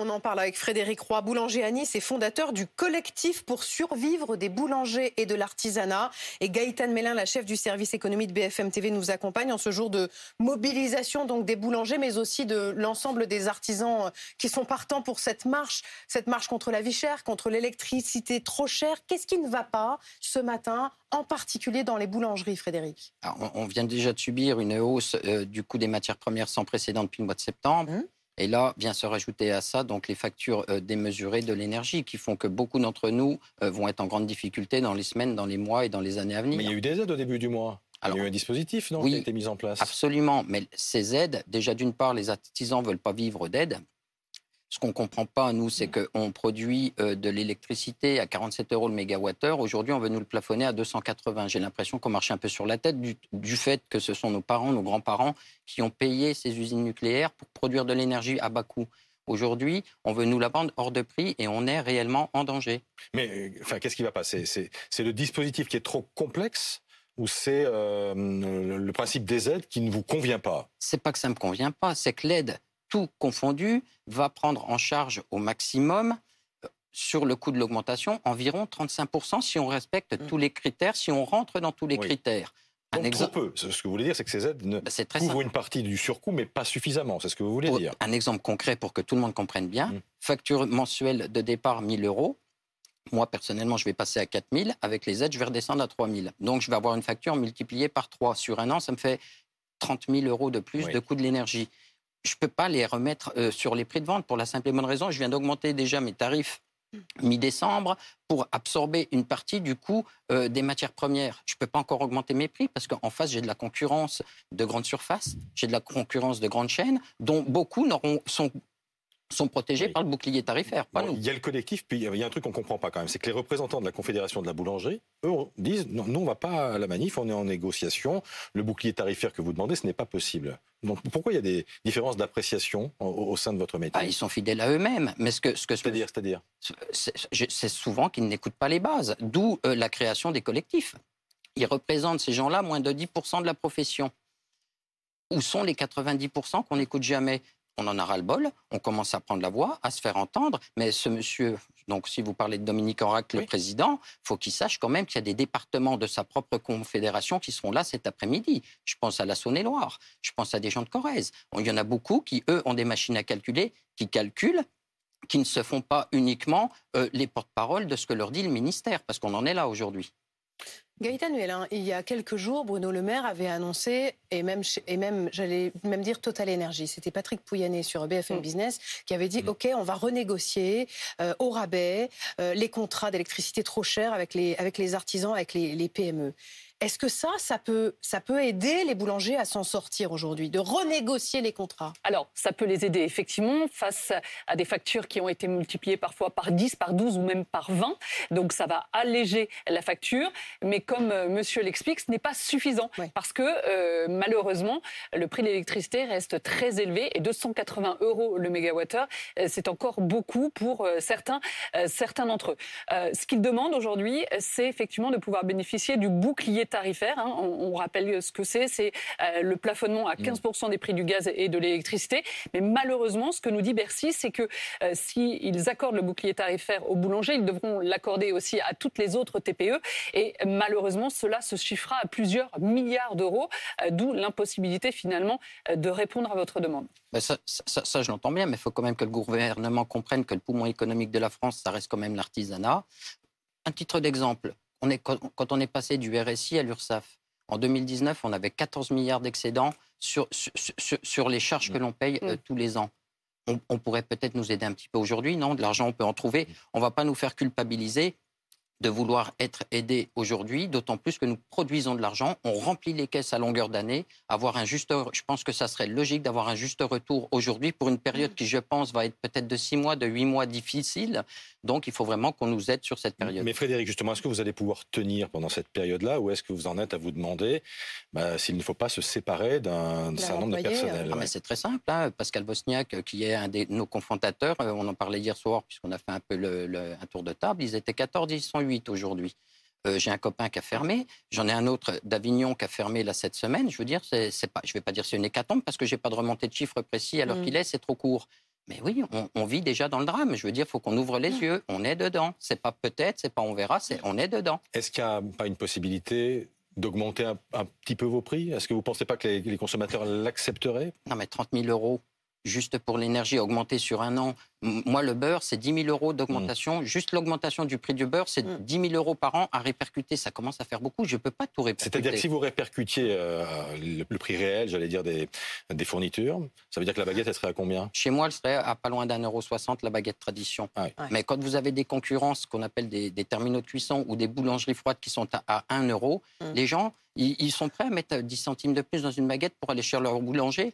On en parle avec Frédéric Roy, boulanger à Nice et fondateur du collectif pour survivre des boulangers et de l'artisanat. Et Gaëtan Mélin, la chef du service économie de BFM TV, nous accompagne en ce jour de mobilisation donc des boulangers, mais aussi de l'ensemble des artisans qui sont partants pour cette marche, cette marche contre la vie chère, contre l'électricité trop chère. Qu'est-ce qui ne va pas ce matin, en particulier dans les boulangeries, Frédéric? On, vient déjà de subir une hausse euh, du coût des matières premières sans précédent depuis le mois de septembre. Hum? Et là, vient se rajouter à ça donc les factures euh, démesurées de l'énergie qui font que beaucoup d'entre nous euh, vont être en grande difficulté dans les semaines, dans les mois et dans les années à venir. Mais il y a eu des aides au début du mois. il y a eu un dispositif non, qui a été mis en place? Absolument. Mais ces aides, déjà d'une part, les artisans ne veulent pas vivre d'aide. Ce qu'on ne comprend pas, nous, c'est mm. qu'on produit euh, de l'électricité à 47 euros le mégawattheure. Aujourd'hui, on veut nous le plafonner à 280. J'ai l'impression qu'on marche un peu sur la tête du, fait que ce sont nos parents, nos grands-parents qui ont payé ces usines nucléaires pour produire de l'énergie à bas coût. Aujourd'hui, on veut nous la vendre hors de prix et on est réellement en danger. Mais euh, enfin, qu'est-ce qui va passer C'est le dispositif qui est trop complexe ou c'est euh, le principe des aides qui ne vous convient pas? C'est pas que ça ne me convient pas, c'est que l'aide tout confondu, va prendre en charge au maximum euh, sur le coût de l'augmentation environ 35% si on respecte mm. tous les critères, si on rentre dans tous les critères. Un Donc trop peu. Ce que vous voulez dire, c'est que ces aides ne bah, couvrent une partie du surcoût, mais pas suffisamment. C'est ce que vous voulez dire. Un exemple concret pour que tout le monde comprenne bien. Mm. Facture mensuelle de départ 1000 euros. Moi, personnellement, je vais passer à 4000. Avec les aides, je vais redescendre à 3000. Donc, je vais avoir une facture multipliée par 3. Sur un an, ça me fait 30 000 euros de plus de coût de l'énergie je ne peux pas les remettre euh, sur les prix de vente pour la simple et bonne raison, je viens d'augmenter déjà mes tarifs mi-décembre pour absorber une partie du coût euh, des matières premières. Je ne peux pas encore augmenter mes prix parce qu'en face, j'ai de la concurrence de grandes surfaces, j'ai de la concurrence de grandes chaînes dont beaucoup sont sont protégés par le bouclier tarifaire, pas nous. Il y a le collectif, puis il y a un truc qu'on ne comprend pas quand même, c'est que les représentants de la Confédération de la boulangerie, eux, disent non, nous, on ne va pas à la manif, on est en négociation, le bouclier tarifaire que vous demandez, ce n'est pas possible. Donc pourquoi il y a des différences d'appréciation au, sein de votre métier? Ah, Ils sont fidèles à eux-mêmes. Mais ce que, ce que c'est-à-dire, c'est-à-dire, c'est souvent qu'ils n'écoutent pas les bases. D'où euh, la création des collectifs. Ils représentent ces gens-là moins de 10% de la profession. Où sont les 90% qu'on n'écoute jamais? On en a ras-le-bol, on commence à prendre la voix, à se faire entendre, mais ce monsieur, donc si vous parlez de Dominique Orac, le président, faut qu'il sache quand même qu'il y a des départements de sa propre confédération qui seront là cet après-midi. Je pense à la Saône-et-Loire, je pense à des gens de Corrèze. Il y en a beaucoup qui, eux, ont des machines à calculer, qui calculent, qui ne se font pas uniquement euh, les porte-paroles de ce que leur dit le ministère, parce qu'on en est là aujourd'hui. Gaëtan Huelin, il y a quelques jours, Bruno Le Maire avait annoncé, et même, et même j'allais même dire Total Energy, c'était Patrick Pouyanné sur BFM mm. Business qui avait dit, mm. OK, on va renégocier euh, au rabais euh, les contrats d'électricité trop chers avec les, avec les artisans, avec les, les PME. Est-ce que ça, ça peut, ça peut aider les boulangers à s'en sortir aujourd'hui, de renégocier les contrats? Alors, ça peut les aider effectivement face à des factures qui ont été multipliées parfois par 10, par 12 ou même par 20. Donc, ça va alléger la facture. Mais comme euh, monsieur l'explique, ce n'est pas suffisant parce que euh, malheureusement, le prix de l'électricité reste très élevé et 280 euros le mégawattheure, euh, c'est encore beaucoup pour certains, certains d'entre eux. ce qu'ils demandent aujourd'hui, c'est effectivement de pouvoir bénéficier du bouclier tarifaire. Hein. On, rappelle ce que c'est, c'est euh, le plafonnement à 15% des prix du gaz et de l'électricité. Mais malheureusement, ce que nous dit Bercy, c'est que euh, s'ils accordent le bouclier tarifaire aux boulangers, ils devront l'accorder aussi à toutes les autres TPE. Et malheureusement, cela se chiffrera à plusieurs milliards d'euros, euh, d'où l'impossibilité finalement de répondre à votre demande. ça, ça, je l'entends bien, mais il faut quand même que le gouvernement comprenne que le poumon économique de la France, ça reste quand même l'artisanat. Un titre d'exemple, quand on est passé du RSI à l'URSSAF, en 2019, on avait 14 milliards d'excédents sur, sur, les charges que l'on paye euh, mm. tous les ans. On, on pourrait peut-être nous aider un petit peu aujourd'hui, non? De l'argent, on peut en trouver. Mm. On ne va pas nous faire culpabiliser de vouloir être aidé aujourd'hui, d'autant plus que nous produisons de l'argent, on remplit les caisses à longueur d'année, avoir un juste, je pense que ça serait logique d'avoir un juste retour aujourd'hui pour une période qui, je pense, va être peut-être de six mois, de huit mois difficile. Donc, il faut vraiment qu'on nous aide sur cette période. Mais Frédéric, justement, est-ce que vous allez pouvoir tenir pendant cette période-là, ou est-ce que vous en êtes à vous demander bah, s'il ne faut pas se séparer d'un certain nombre de personnel ah, mais C'est très simple. Hein. Pascal Bosniak, euh, qui est un de nos confrontateurs, euh, on en parlait hier soir puisqu'on a fait un peu le, un tour de table. Ils étaient 14, ils sont aujourd'hui. Euh, j'ai un copain qui a fermé, j'en ai un autre d'Avignon qui a fermé là cette semaine. Je veux dire, c'est, pas, je ne vais pas dire c'est une hécatombe parce que j'ai pas de remontée de chiffres précis alors mm. qu'il est, c'est trop court. Mais oui, on, on vit déjà dans le drame. Je veux dire, il faut qu'on ouvre les yeux. On est dedans. C'est pas peut-être, c'est pas on verra, c'est on est dedans. Est-ce qu'il n'y a pas une possibilité d'augmenter un, un petit peu vos prix? Est-ce que vous ne pensez pas que les, les consommateurs l'accepteraient? Non, mais 30 000 euros juste pour l'énergie augmentée sur un an. Moi, le beurre, c'est 10 000 euros d'augmentation. Juste l'augmentation du prix du beurre, c'est Mm. 10 000 euros par an à répercuter. Ça commence à faire beaucoup. Je ne peux pas tout répercuter. C'est-à-dire que si vous répercutiez euh, le, le prix réel, j'allais dire, des, des fournitures, ça veut dire que la baguette, elle serait à combien? Chez moi, elle serait à pas loin d'un euro soixante la baguette tradition. Ah oui. Ouais. Mais quand vous avez des concurrences qu'on appelle des, des terminaux de cuisson ou des boulangeries froides qui sont à, à 1 euro, Mm. les gens, ils, ils sont prêts à mettre 10 centimes de plus dans une baguette pour aller chez leur boulanger.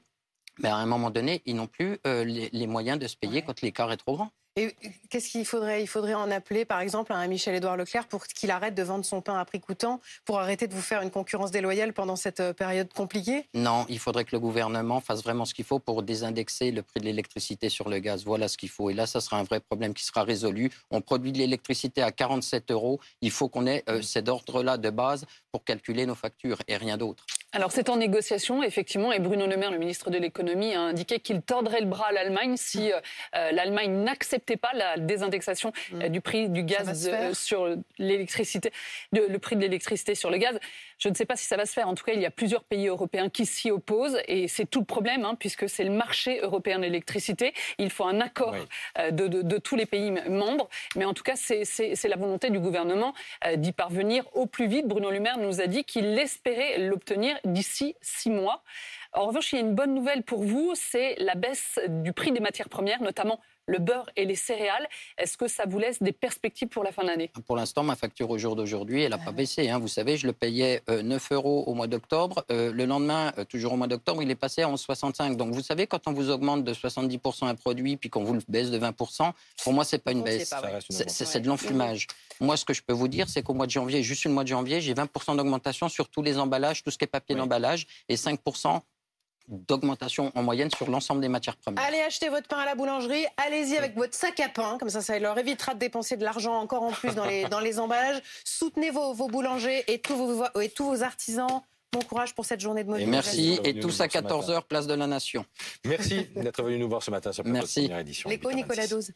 Mais à un moment donné, ils n'ont plus euh, les, les moyens de se payer Ouais. quand l'écart est trop grand. Et qu'est-ce qu'il faudrait? Il faudrait en appeler, par exemple, à un Michel-Édouard Leclerc pour qu'il arrête de vendre son pain à prix coûtant, pour arrêter de vous faire une concurrence déloyale pendant cette euh, période compliquée? Non, il faudrait que le gouvernement fasse vraiment ce qu'il faut pour désindexer le prix de l'électricité sur le gaz. Voilà ce qu'il faut. Et là, ça sera un vrai problème qui sera résolu. On produit de l'électricité à 47 euros. Il faut qu'on ait euh, cet ordre-là de base pour calculer nos factures et rien d'autre. Alors c'est en négociation, effectivement, et Bruno Le Maire, le ministre de l'économie, a indiqué qu'il tordrait le bras à l'Allemagne si euh, l'Allemagne n'acceptait pas la désindexation euh, du prix du gaz euh, sur l'électricité, de- le prix de l'électricité sur le gaz. Je ne sais pas si ça va se faire. En tout cas, il y a plusieurs pays européens qui s'y opposent, et c'est tout le problème, hein, puisque c'est le marché européen de l'électricité. Il faut un accord Oui. euh, de, de- de tous les pays membres, mais en tout cas, c'est- la volonté du gouvernement euh, d'y parvenir au plus vite. Bruno Le Maire nous a dit qu'il espérait l'obtenir d'ici six mois. En revanche, il y a une bonne nouvelle pour vous, c'est la baisse du prix des matières premières, notamment le beurre et les céréales. Est-ce que ça vous laisse des perspectives pour la fin d'année Pour l'instant, ma facture au jour d'aujourd'hui, elle n'a pas baissé. hein. Vous savez, je le payais euh, 9 euros au mois d'octobre. Euh, le lendemain, euh, toujours au mois d'octobre, il est passé à 11,65. Donc, vous savez, quand on vous augmente de 70% un produit, puis qu'on vous le baisse de 20%, pour moi, c'est pas une baisse. C'est de l'enfumage. Moi, ce que je peux vous dire, c'est qu'au mois de janvier, juste le mois de janvier, j'ai 20% d'augmentation sur tous les emballages, tout ce qui est papier Oui. d'emballage, et 5% d'augmentation en moyenne sur l'ensemble des matières premières. Allez acheter votre pain à la boulangerie, allez-y avec votre sac à pain, comme ça ça leur évitera de dépenser de l'argent encore en plus dans les, dans les emballages. Soutenez vos, vos boulangers et tous vos, et tous vos artisans. Bon courage pour cette journée de Et mobilisation. merci, et tous à ce matin. 14h, place de la Nation. Merci d'être venu nous voir ce matin sur la Merci. première édition. L'écho, Nicolas. Dose.